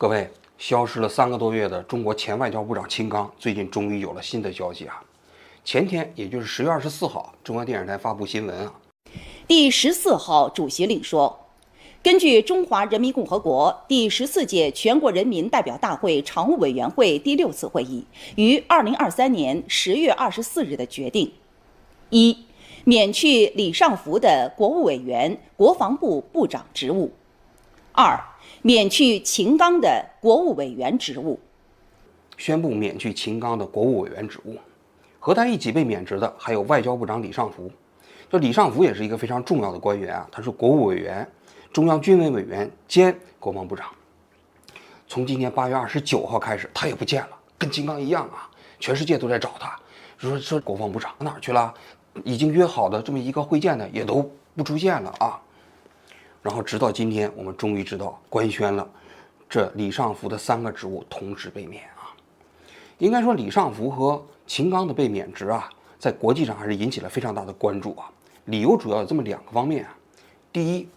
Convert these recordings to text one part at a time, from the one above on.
各位，消失了三个多月的中国前外交部长秦刚，最近终于有了新的消息啊！前天，也就是十月二十四号，中央电视台发布新闻啊。第十四号主席令说，根据中华人民共和国第十四届全国人民代表大会常务委员会第六次会议于二零二三年十月二十四日的决定，一，免去李尚福的国务委员、国防部部长职务；二。免去秦刚的国务委员职务，宣布免去秦刚的国务委员职务。和他一起被免职的还有外交部长李尚福。这李尚福也是一个非常重要的官员啊，他是国务委员、中央军委委员兼国防部长。从今年八月二十九号开始，他也不见了，跟金刚一样啊，全世界都在找他，说说国防部长哪儿去了？已经约好的这么一个会见呢，也都不出现了啊。然后直到今天，我们终于知道官宣了，这李尚福的三个职务同时被免啊。应该说，李尚福和秦刚的被免职啊，在国际上还是引起了非常大的关注啊。理由主要有这么两个方面啊。第一，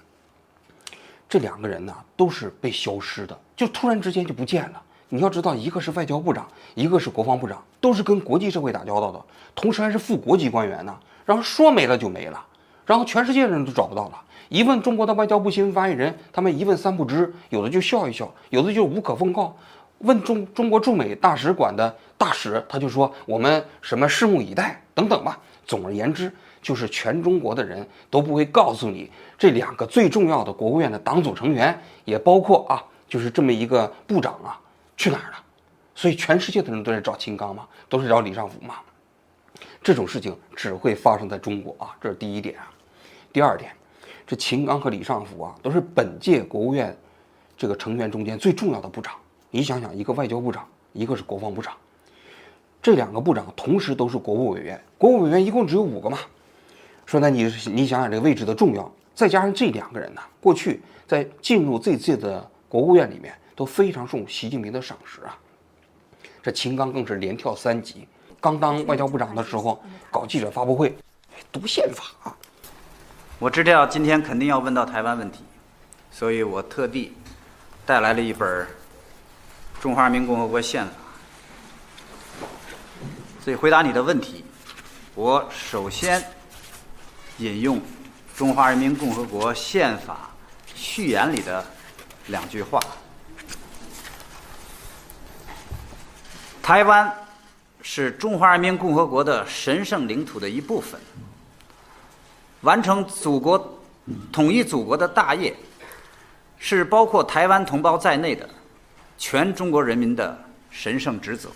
这两个人呢都是被消失的，就突然之间就不见了。你要知道，一个是外交部长，一个是国防部长，都是跟国际社会打交道的，同时还是副国级官员呢。然后说没了就没了，然后全世界的人都找不到了。一问中国的外交部新闻发言人，他们一问三不知，有的就笑一笑，有的就无可奉告。问中中国驻美大使馆的大使，他就说我们什么拭目以待等等吧。总而言之，就是全中国的人都不会告诉你这两个最重要的国务院的党组成员，也包括啊，就是这么一个部长啊，去哪儿了？所以全世界的人都在找秦刚嘛，都是找李尚福嘛。这种事情只会发生在中国啊，这是第一点啊。第二点。这秦刚和李尚福啊，都是本届国务院这个成员中间最重要的部长。你想想，一个外交部长，一个是国防部长，这两个部长同时都是国务委员。国务委员一共只有五个嘛？说那你你想想这个位置的重要，再加上这两个人呢，过去在进入这届的国务院里面都非常受习近平的赏识啊。这秦刚更是连跳三级，刚当外交部长的时候搞记者发布会，读宪法。我知道今天肯定要问到台湾问题，所以我特地带来了一本《中华人民共和国宪法》。所以回答你的问题，我首先引用《中华人民共和国宪法》序言里的两句话：台湾是中华人民共和国的神圣领土的一部分。完成祖国统一祖国的大业，是包括台湾同胞在内的全中国人民的神圣职责。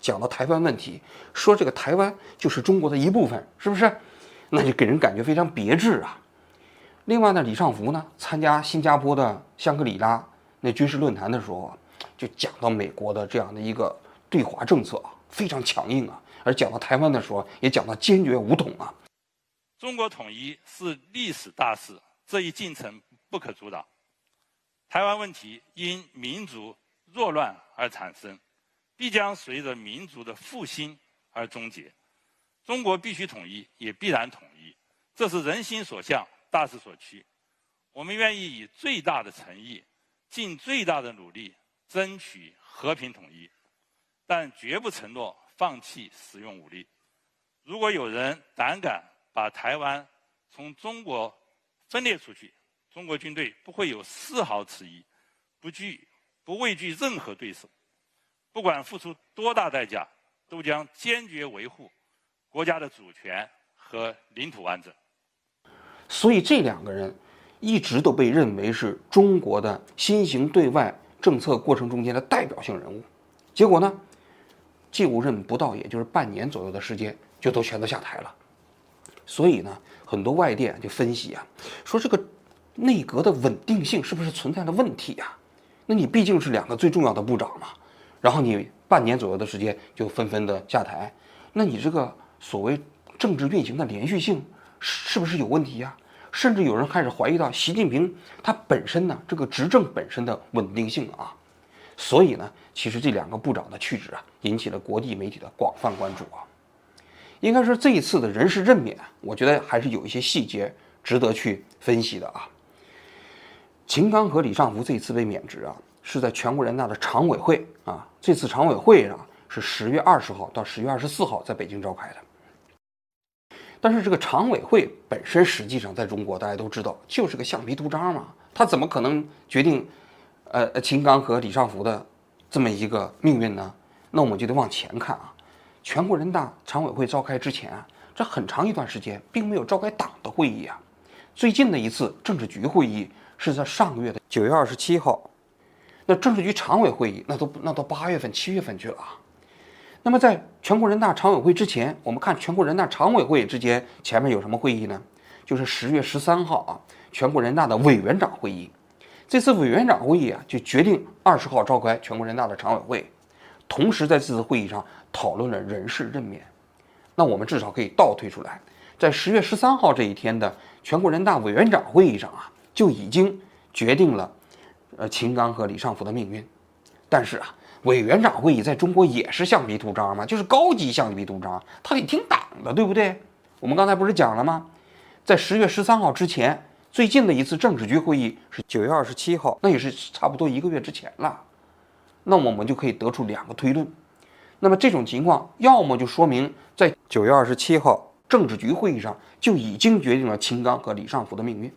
讲到台湾问题，说这个台湾就是中国的一部分，是不是？那就给人感觉非常别致啊。另外呢，李尚福呢参加新加坡的香格里拉那军事论坛的时候，就讲到美国的这样的一个对华政策，非常强硬啊。而讲到台湾的时候，也讲到坚决武统啊。中国统一是历史大势，这一进程不可阻挡。台湾问题因民族弱乱而产生，必将随着民族的复兴而终结。中国必须统一，也必然统一，这是人心所向，大势所趋。我们愿意以最大的诚意，尽最大的努力，争取和平统一，但绝不承诺。放弃使用武力。如果有人胆敢把台湾从中国分裂出去，中国军队不会有丝毫迟疑，不惧不畏惧任何对手，不管付出多大代价，都将坚决维护国家的主权和领土完整。所以，这两个人一直都被认为是中国的新型对外政策过程中间的代表性人物。结果呢？就任不到，也就是半年左右的时间，就都全都下台了。所以呢，很多外电就分析啊，说这个内阁的稳定性是不是存在了问题呀？那你毕竟是两个最重要的部长嘛，然后你半年左右的时间就纷纷的下台，那你这个所谓政治运行的连续性是不是有问题呀？甚至有人开始怀疑到习近平他本身呢，这个执政本身的稳定性啊。所以呢，其实这两个部长的去职啊，引起了国际媒体的广泛关注啊。应该说这一次的人事任免，我觉得还是有一些细节值得去分析的啊。秦刚和李尚福这一次被免职啊，是在全国人大的常委会啊，这次常委会啊是十月二十号到十月二十四号在北京召开的。但是这个常委会本身实际上在中国大家都知道就是个橡皮图章嘛，他怎么可能决定呃秦刚和李尚福的这么一个命运呢？那我们就得往前看啊，全国人大常委会召开之前啊，这很长一段时间并没有召开党的会议啊。最近的一次政治局会议是在上个月的九月二十七号，那政治局常委会议那都那到八月份、七月份去了啊。那么在全国人大常委会之前，我们看全国人大常委会之间前面有什么会议呢？就是十月十三号啊，全国人大的委员长会议。这次委员长会议啊，就决定二十号召开全国人大的常委会。同时，在这次会议上讨论了人事任免。那我们至少可以倒推出来，在十月十三号这一天的全国人大委员长会议上啊，就已经决定了，呃，秦刚和李尚福的命运。但是啊，委员长会议在中国也是橡皮图章嘛，就是高级橡皮图章，他得听党的，对不对？我们刚才不是讲了吗？在十月十三号之前，最近的一次政治局会议是九月二十七号，那也是差不多一个月之前了。那么我们就可以得出两个推论，那么这种情况要么就说明在九月二十七号政治局会议上就已经决定了秦刚和李尚福的命运，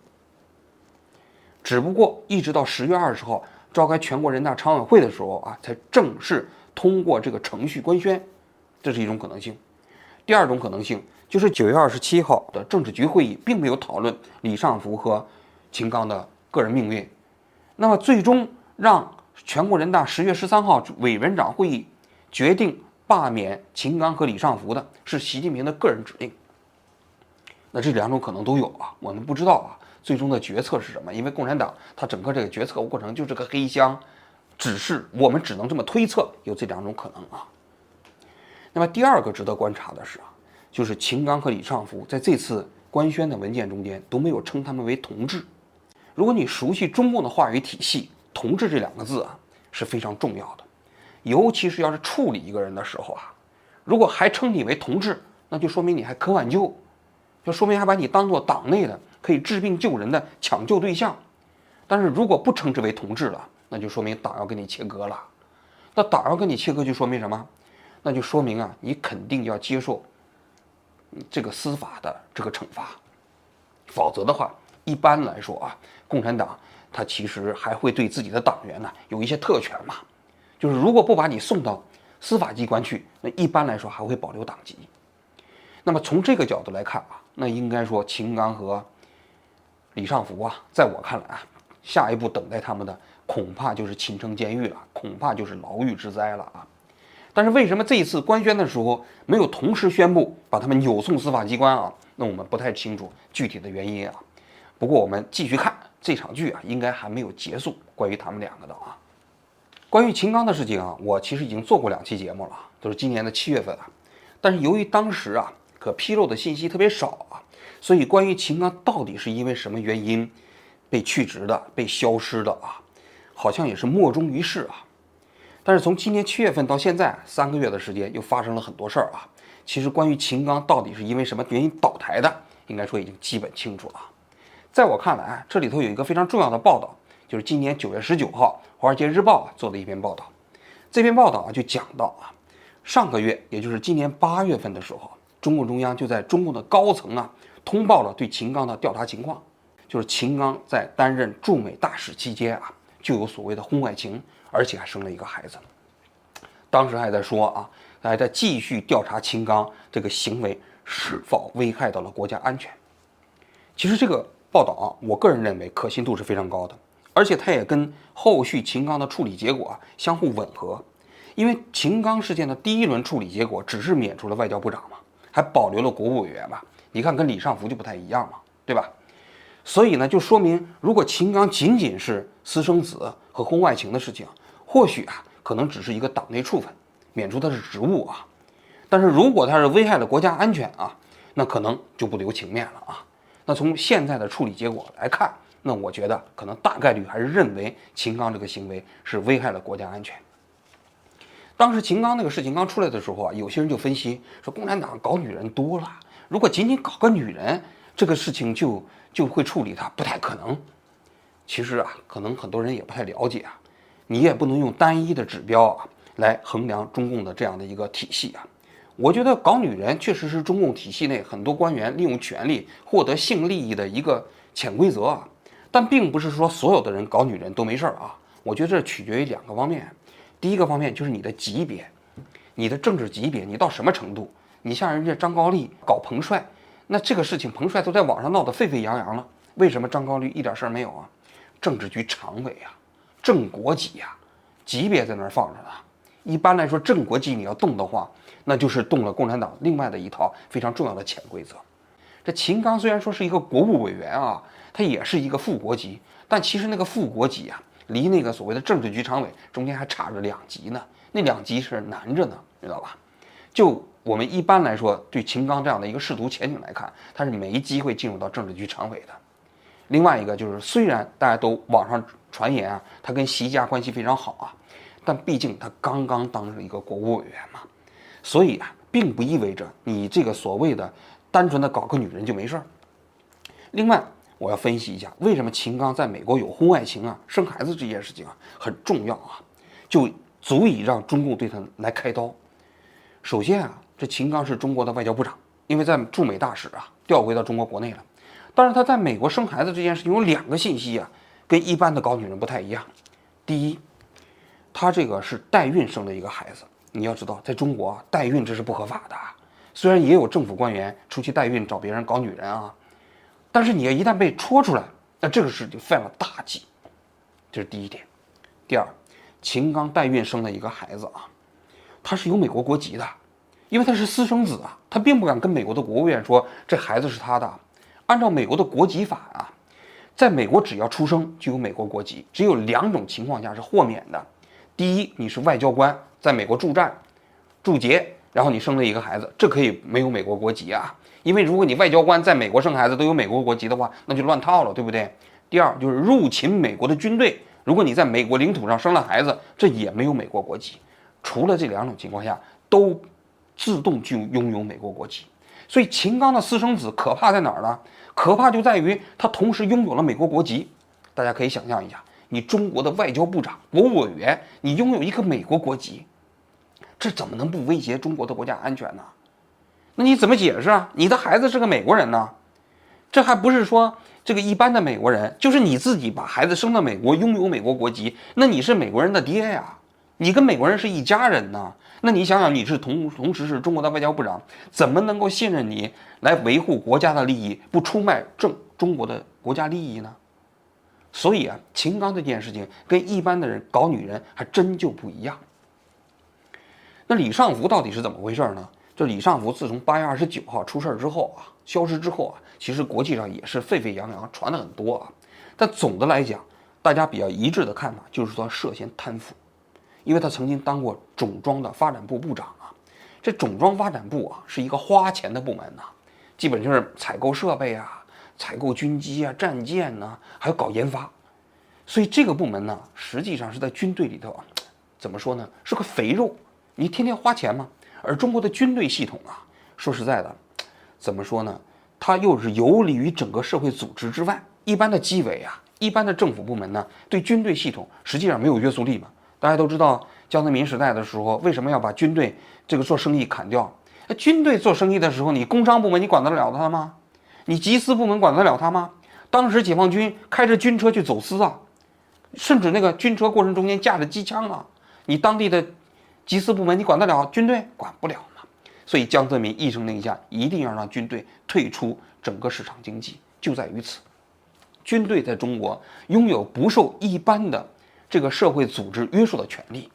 只不过一直到十月二十号召开全国人大常委会的时候啊，才正式通过这个程序官宣，这是一种可能性。第二种可能性就是九月二十七号的政治局会议并没有讨论李尚福和秦刚的个人命运，那么最终让。全国人大十月十三号委员长会议决定罢免秦刚和李尚福的是习近平的个人指令。那这两种可能都有啊，我们不知道啊，最终的决策是什么？因为共产党它整个这个决策过程就是个黑箱，只是我们只能这么推测，有这两种可能啊。那么第二个值得观察的是啊，就是秦刚和李尚福在这次官宣的文件中间都没有称他们为同志。如果你熟悉中共的话语体系，同志这两个字啊是非常重要的，尤其是要是处理一个人的时候啊，如果还称你为同志，那就说明你还可挽救，就说明还把你当做党内的可以治病救人的抢救对象。但是如果不称之为同志了，那就说明党要跟你切割了。那党要跟你切割，就说明什么？那就说明啊，你肯定要接受这个司法的这个惩罚，否则的话，一般来说啊，共产党。他其实还会对自己的党员呢有一些特权嘛，就是如果不把你送到司法机关去，那一般来说还会保留党籍。那么从这个角度来看啊，那应该说秦刚和李尚福啊，在我看来啊，下一步等待他们的恐怕就是秦城监狱了，恐怕就是牢狱之灾了啊。但是为什么这一次官宣的时候没有同时宣布把他们扭送司法机关啊？那我们不太清楚具体的原因啊。不过我们继续看。这场剧啊，应该还没有结束。关于他们两个的啊，关于秦刚的事情啊，我其实已经做过两期节目了，都是今年的七月份啊。但是由于当时啊，可披露的信息特别少啊，所以关于秦刚到底是因为什么原因被去职的、被消失的啊，好像也是莫衷于事啊。但是从今年七月份到现在三个月的时间，又发生了很多事儿啊。其实关于秦刚到底是因为什么原因倒台的，应该说已经基本清楚了。在我看来，这里头有一个非常重要的报道，就是今年九月十九号《华尔街日报》做的一篇报道。这篇报道啊就讲到啊，上个月，也就是今年八月份的时候，中共中央就在中共的高层啊通报了对秦刚的调查情况，就是秦刚在担任驻美大使期间啊就有所谓的婚外情，而且还生了一个孩子。当时还在说啊，还在继续调查秦刚这个行为是否危害到了国家安全。其实这个。报道啊，我个人认为可信度是非常高的，而且它也跟后续秦刚的处理结果啊相互吻合。因为秦刚事件的第一轮处理结果只是免除了外交部长嘛，还保留了国务委员嘛，你看跟李尚福就不太一样嘛，对吧？所以呢，就说明如果秦刚仅仅是私生子和婚外情的事情，或许啊可能只是一个党内处分，免除他的职务啊。但是如果他是危害了国家安全啊，那可能就不留情面了啊。那从现在的处理结果来看，那我觉得可能大概率还是认为秦刚这个行为是危害了国家安全。当时秦刚那个事情刚出来的时候啊，有些人就分析说，共产党搞女人多了，如果仅仅搞个女人，这个事情就就会处理他，不太可能。其实啊，可能很多人也不太了解啊，你也不能用单一的指标啊来衡量中共的这样的一个体系啊。我觉得搞女人确实是中共体系内很多官员利用权力获得性利益的一个潜规则啊，但并不是说所有的人搞女人都没事儿啊。我觉得这取决于两个方面，第一个方面就是你的级别，你的政治级别，你到什么程度？你像人家张高丽搞彭帅，那这个事情彭帅都在网上闹得沸沸扬扬了，为什么张高丽一点事儿没有啊？政治局常委啊，正国级呀，级别在那儿放着呢。一般来说，正国级你要动的话，那就是动了共产党另外的一套非常重要的潜规则。这秦刚虽然说是一个国务委员啊，他也是一个副国级，但其实那个副国级啊，离那个所谓的政治局常委中间还差着两级呢，那两级是难着呢，知道吧？就我们一般来说，对秦刚这样的一个仕途前景来看，他是没机会进入到政治局常委的。另外一个就是，虽然大家都网上传言啊，他跟习家关系非常好啊，但毕竟他刚刚当上一个国务委员嘛，所以啊，并不意味着你这个所谓的单纯的搞个女人就没事儿。另外，我要分析一下，为什么秦刚在美国有婚外情啊、生孩子这件事情啊很重要啊，就足以让中共对他来开刀。首先啊，这秦刚是中国的外交部长，因为在驻美大使啊调回到中国国内了。但是他在美国生孩子这件事情有两个信息啊，跟一般的搞女人不太一样。第一，他这个是代孕生的一个孩子。你要知道，在中国代孕这是不合法的。虽然也有政府官员出去代孕找别人搞女人啊，但是你要一旦被戳出来，那这个事就犯了大忌。这是第一点。第二，秦刚代孕生的一个孩子啊，他是有美国国籍的，因为他是私生子啊，他并不敢跟美国的国务院说这孩子是他的。按照美国的国籍法啊，在美国只要出生就有美国国籍，只有两种情况下是豁免的。第一，你是外交官，在美国驻战、驻节，然后你生了一个孩子，这可以没有美国国籍啊。因为如果你外交官在美国生孩子都有美国国籍的话，那就乱套了，对不对？第二，就是入侵美国的军队，如果你在美国领土上生了孩子，这也没有美国国籍。除了这两种情况下，都自动就拥有美国国籍。所以秦刚的私生子可怕在哪儿呢？可怕就在于他同时拥有了美国国籍，大家可以想象一下，你中国的外交部长、国务委员，你拥有一个美国国籍，这怎么能不威胁中国的国家安全呢？那你怎么解释啊？你的孩子是个美国人呢？这还不是说这个一般的美国人，就是你自己把孩子生到美国，拥有美国国籍，那你是美国人的爹呀，你跟美国人是一家人呢。那你想想，你是同同时是中国的外交部长，怎么能够信任你来维护国家的利益，不出卖正中国的国家利益呢？所以啊，秦刚这件事情跟一般的人搞女人还真就不一样。那李尚福到底是怎么回事呢？这李尚福自从八月二十九号出事之后啊，消失之后啊，其实国际上也是沸沸扬扬，传的很多啊。但总的来讲，大家比较一致的看法就是说涉嫌贪腐。因为他曾经当过种庄的发展部部长啊，这种庄发展部啊是一个花钱的部门呐，基本就是采购设备啊、采购军机啊、战舰呐，还有搞研发，所以这个部门呢，实际上是在军队里头，怎么说呢，是个肥肉，你天天花钱嘛。而中国的军队系统啊，说实在的，怎么说呢，它又是游离于整个社会组织之外，一般的纪委啊、一般的政府部门呢，对军队系统实际上没有约束力嘛。大家都知道，江泽民时代的时候，为什么要把军队这个做生意砍掉？那军队做生意的时候，你工商部门你管得了他吗？你缉私部门管得了他吗？当时解放军开着军车去走私啊，甚至那个军车过程中间架着机枪啊，你当地的缉私部门你管得了？军队管不了嘛。所以江泽民一声令下，一定要让军队退出整个市场经济，就在于此。军队在中国拥有不受一般的。这个社会组织约束的权利，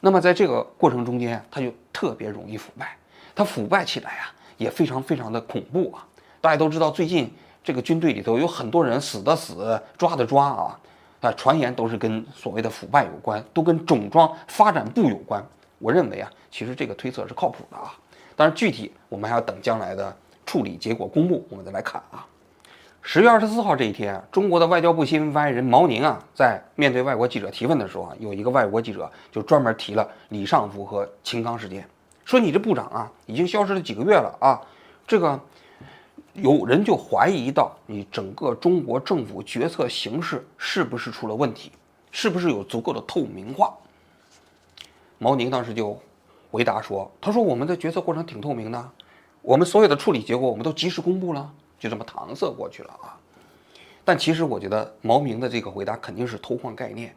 那么在这个过程中间，它就特别容易腐败。它腐败起来啊，也非常非常的恐怖啊！大家都知道，最近这个军队里头有很多人死的死，抓的抓啊，啊，传言都是跟所谓的腐败有关，都跟种庄发展部有关。我认为啊，其实这个推测是靠谱的啊，但是具体我们还要等将来的处理结果公布，我们再来看啊。十月二十四号这一天，中国的外交部新闻发言人毛宁啊，在面对外国记者提问的时候啊，有一个外国记者就专门提了李尚福和秦刚事件，说你这部长啊，已经消失了几个月了啊，这个有人就怀疑到你整个中国政府决策形势是不是出了问题，是不是有足够的透明化？毛宁当时就回答说：“他说我们的决策过程挺透明的，我们所有的处理结果我们都及时公布了，就这么搪塞过去了啊。”但其实我觉得毛明的这个回答肯定是偷换概念，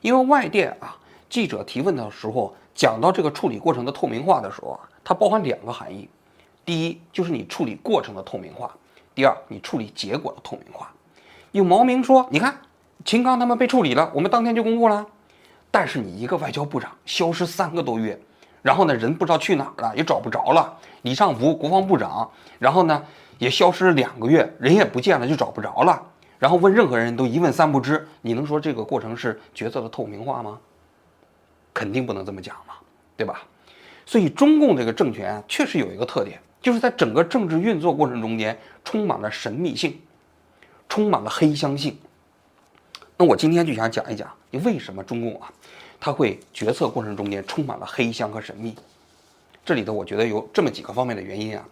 因为外电啊记者提问的时候讲到这个处理过程的透明化的时候啊，它包含两个含义。第一就是你处理过程的透明化，第二你处理结果的透明化。有毛明说，你看秦刚他们被处理了，我们当天就公布了。但是你一个外交部长消失三个多月，然后呢人不知道去哪儿了，也找不着了。李尚福国防部长，然后呢也消失了两个月，人也不见了，就找不着了。然后问任何人都一问三不知，你能说这个过程是决策的透明化吗？肯定不能这么讲嘛，对吧？所以中共这个政权确实有一个特点。就是在整个政治运作过程中间，充满了神秘性，充满了黑箱性。那我今天就想讲一讲，你为什么中共啊，他会决策过程中间充满了黑箱和神秘？这里头我觉得有这么几个方面的原因啊。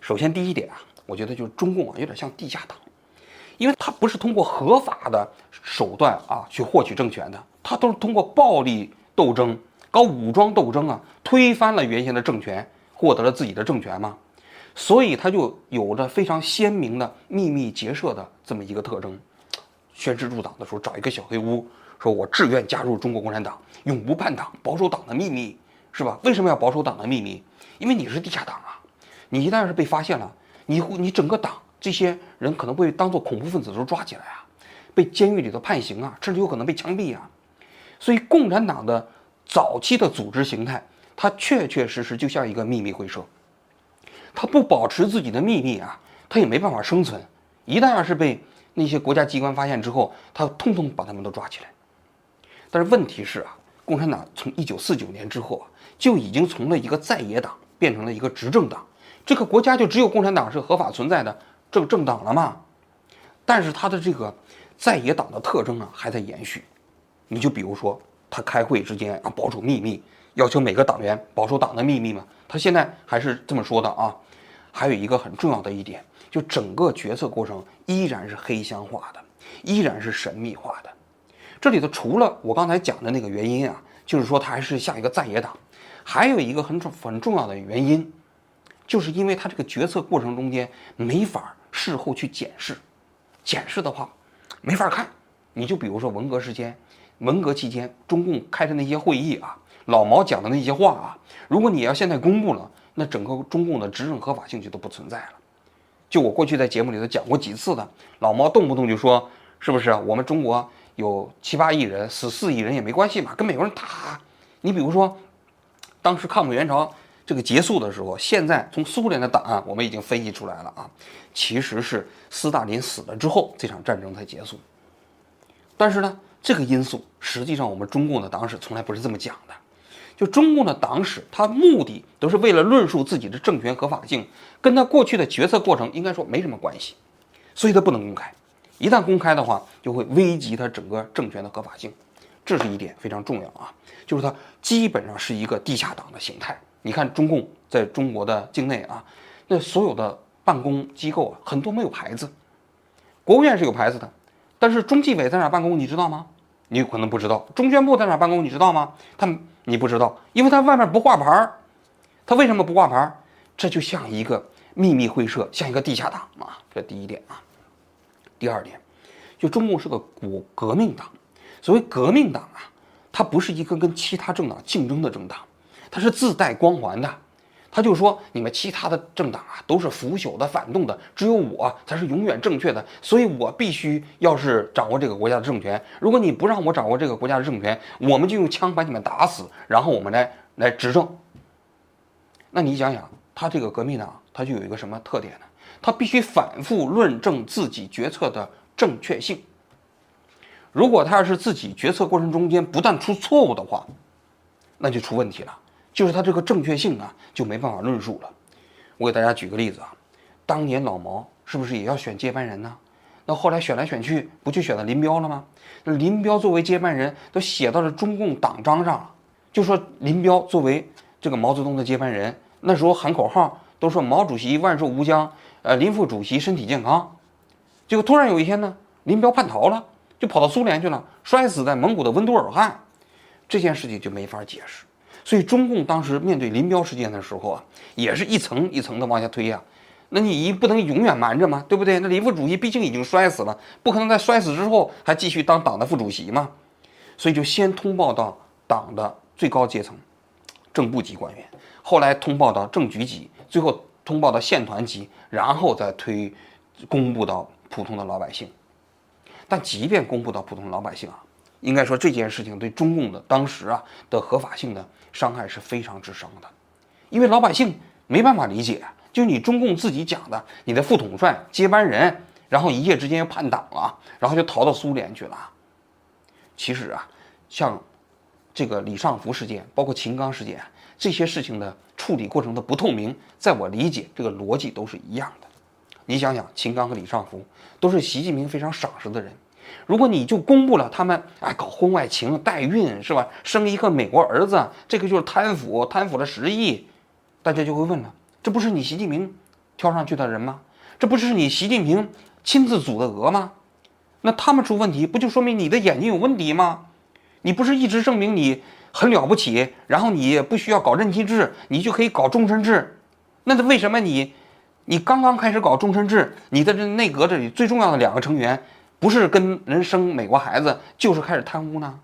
首先第一点啊，我觉得就是中共啊有点像地下党，因为他不是通过合法的手段啊去获取政权的，他都是通过暴力斗争、搞武装斗争啊，推翻了原先的政权，获得了自己的政权嘛。所以他就有着非常鲜明的秘密结社的这么一个特征。宣誓入党的时候，找一个小黑屋，说我志愿加入中国共产党，永不叛党，保守党的秘密，是吧？为什么要保守党的秘密？因为你是地下党啊！你一旦是被发现了，你你整个党这些人可能会当做恐怖分子都抓起来啊，被监狱里头判刑啊，甚至有可能被枪毙啊。所以共产党的早期的组织形态，它确确实实就像一个秘密会社。他不保持自己的秘密啊，他也没办法生存。一旦要是被那些国家机关发现之后，他通通把他们都抓起来。但是问题是啊，共产党从一九四九年之后啊，就已经从了一个在野党变成了一个执政党。这个国家就只有共产党是合法存在的政政党了吗？但是他的这个在野党的特征啊还在延续。你就比如说，他开会之间啊保守秘密，要求每个党员保守党的秘密嘛。他现在还是这么说的啊。还有一个很重要的一点，就整个决策过程依然是黑箱化的，依然是神秘化的。这里头除了我刚才讲的那个原因啊，就是说它还是像一个在野党，还有一个很重很重要的原因，就是因为他这个决策过程中间没法事后去检视，检视的话没法看。你就比如说文革时间，文革期间中共开的那些会议啊，老毛讲的那些话啊，如果你要现在公布了。那整个中共的执政合法性就都不存在了。就我过去在节目里头讲过几次的，老毛动不动就说，是不是我们中国有七八亿人，死四亿人也没关系嘛，跟美国人打。你比如说，当时抗美援朝这个结束的时候，现在从苏联的档案我们已经分析出来了啊，其实是斯大林死了之后这场战争才结束。但是呢，这个因素实际上我们中共的党史从来不是这么讲的。就中共的党史，它目的都是为了论述自己的政权合法性，跟他过去的决策过程应该说没什么关系，所以它不能公开。一旦公开的话，就会危及它整个政权的合法性，这是一点非常重要啊。就是它基本上是一个地下党的形态。你看中共在中国的境内啊，那所有的办公机构啊，很多没有牌子，国务院是有牌子的，但是中纪委在哪办公，你知道吗？你可能不知道，中宣部在哪办公，你知道吗？他们。你不知道，因为他外面不挂牌儿，他为什么不挂牌儿？这就像一个秘密会社，像一个地下党啊。这第一点啊。第二点，就中共是个国革命党。所谓革命党啊，它不是一个跟其他政党竞争的政党，它是自带光环的。他就说，你们其他的政党啊都是腐朽的、反动的，只有我才是永远正确的，所以我必须要是掌握这个国家的政权。如果你不让我掌握这个国家的政权，我们就用枪把你们打死，然后我们来来执政。那你想想，他这个革命党，他就有一个什么特点呢？他必须反复论证自己决策的正确性。如果他要是自己决策过程中间不断出错误的话，那就出问题了。就是他这个正确性啊，就没办法论述了。我给大家举个例子啊，当年老毛是不是也要选接班人呢？那后来选来选去，不就选了林彪了吗？那林彪作为接班人，都写到了中共党章上了，就说林彪作为这个毛泽东的接班人，那时候喊口号都说毛主席万寿无疆，呃林副主席身体健康，结果突然有一天呢，林彪叛逃了，就跑到苏联去了，摔死在蒙古的温都尔汗，这件事情就没法解释。所以中共当时面对林彪事件的时候啊，也是一层一层的往下推呀。那你不能永远瞒着吗？对不对？那林副主席毕竟已经摔死了，不可能在摔死之后还继续当党的副主席嘛。所以就先通报到党的最高阶层，正部级官员，后来通报到正局级，最后通报到县团级，然后再推公布到普通的老百姓。但即便公布到普通老百姓啊，应该说这件事情对中共的当时啊的合法性的伤害是非常之深的，因为老百姓没办法理解，就你中共自己讲的，你的副统帅接班人，然后一夜之间又叛党了，然后就逃到苏联去了。其实啊，像这个李尚福事件，包括秦刚事件这些事情的处理过程的不透明，在我理解，这个逻辑都是一样的。你想想，秦刚和李尚福都是习近平非常赏识的人。如果你就公布了他们哎搞婚外情、代孕是吧？生一个美国儿子，这个就是贪腐，贪腐了十亿，大家就会问了：这不是你习近平挑上去的人吗？这不是你习近平亲自组的鹅吗？那他们出问题，不就说明你的眼睛有问题吗？你不是一直证明你很了不起，然后你不需要搞任期制，你就可以搞终身制？那为什么你你刚刚开始搞终身制，你的这内阁这里最重要的两个成员？不是跟人生美国孩子，就是开始贪污呢，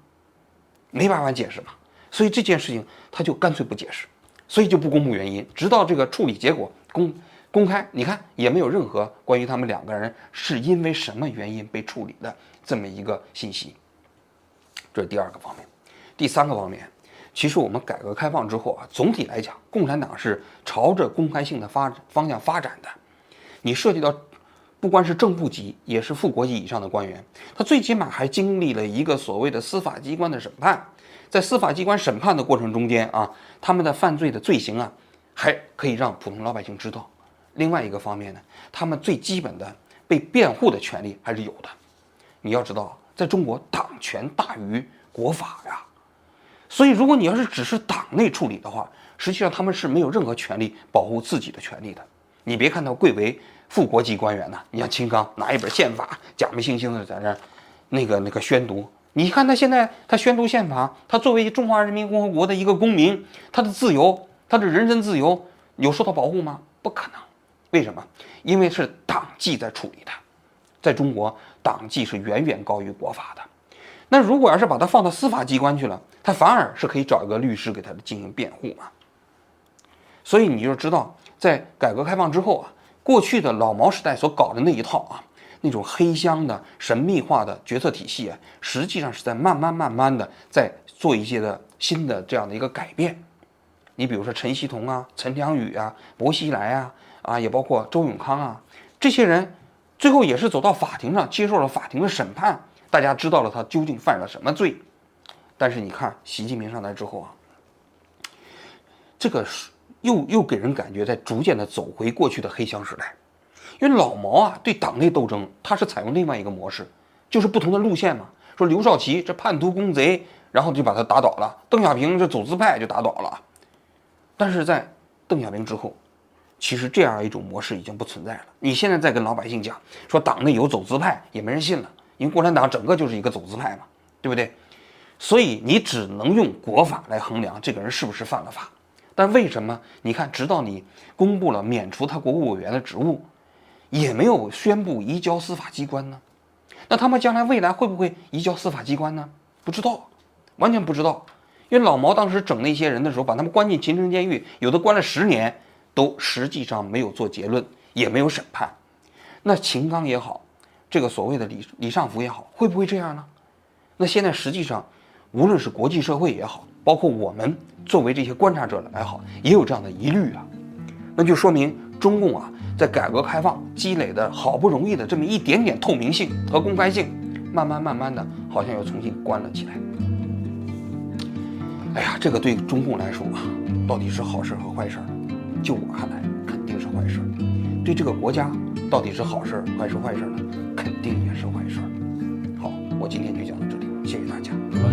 没办法解释嘛。所以这件事情他就干脆不解释，所以就不公布原因，直到这个处理结果公公开，你看也没有任何关于他们两个人是因为什么原因被处理的这么一个信息。这是第二个方面，第三个方面，其实我们改革开放之后啊，总体来讲，共产党是朝着公开性的发方向发展的。你涉及到。不光是正部级，也是副国级以上的官员，他最起码还经历了一个所谓的司法机关的审判，在司法机关审判的过程中间啊，他们的犯罪的罪行啊，还可以让普通老百姓知道。另外一个方面呢，他们最基本的被辩护的权利还是有的。你要知道，在中国党权大于国法呀，所以如果你要是只是党内处理的话，实际上他们是没有任何权利保护自己的权利的。你别看他贵为。副国级官员呢？你像秦刚拿一本宪法，假模惺惺的在那，那个那个宣读。你看他现在他宣读宪法，他作为中华人民共和国的一个公民，他的自由，他的人身自由有受到保护吗？不可能。为什么？因为是党纪在处理的，在中国党纪是远远高于国法的。那如果要是把他放到司法机关去了，他反而是可以找一个律师给他进行辩护嘛。所以你就知道，在改革开放之后啊。过去的老毛时代所搞的那一套啊，那种黑箱的神秘化的决策体系啊，实际上是在慢慢慢慢的在做一些的新的这样的一个改变。你比如说陈锡同啊、陈良宇啊、薄熙来啊，啊，也包括周永康啊，这些人最后也是走到法庭上接受了法庭的审判，大家知道了他究竟犯了什么罪。但是你看习近平上台之后啊，这个是。又又给人感觉在逐渐的走回过去的黑箱时代，因为老毛啊对党内斗争他是采用另外一个模式，就是不同的路线嘛。说刘少奇这叛徒公贼，然后就把他打倒了；邓小平这走资派就打倒了。但是在邓小平之后，其实这样一种模式已经不存在了。你现在再跟老百姓讲说党内有走资派，也没人信了，因为共产党整个就是一个走资派嘛，对不对？所以你只能用国法来衡量这个人是不是犯了法。但为什么你看，直到你公布了免除他国务委员的职务，也没有宣布移交司法机关呢？那他们将来未来会不会移交司法机关呢？不知道，完全不知道。因为老毛当时整那些人的时候，把他们关进秦城监狱，有的关了十年，都实际上没有做结论，也没有审判。那秦刚也好，这个所谓的李李尚福也好，会不会这样呢？那现在实际上，无论是国际社会也好，包括我们作为这些观察者来好，也有这样的疑虑啊，那就说明中共啊，在改革开放积累的好不容易的这么一点点透明性和公开性，慢慢慢慢的，好像又重新关了起来。哎呀，这个对中共来说啊，到底是好事和坏事？就我看来，肯定是坏事。对这个国家，到底是好事还是坏事呢？肯定也是坏事。好，我今天就讲到这里，谢谢大家。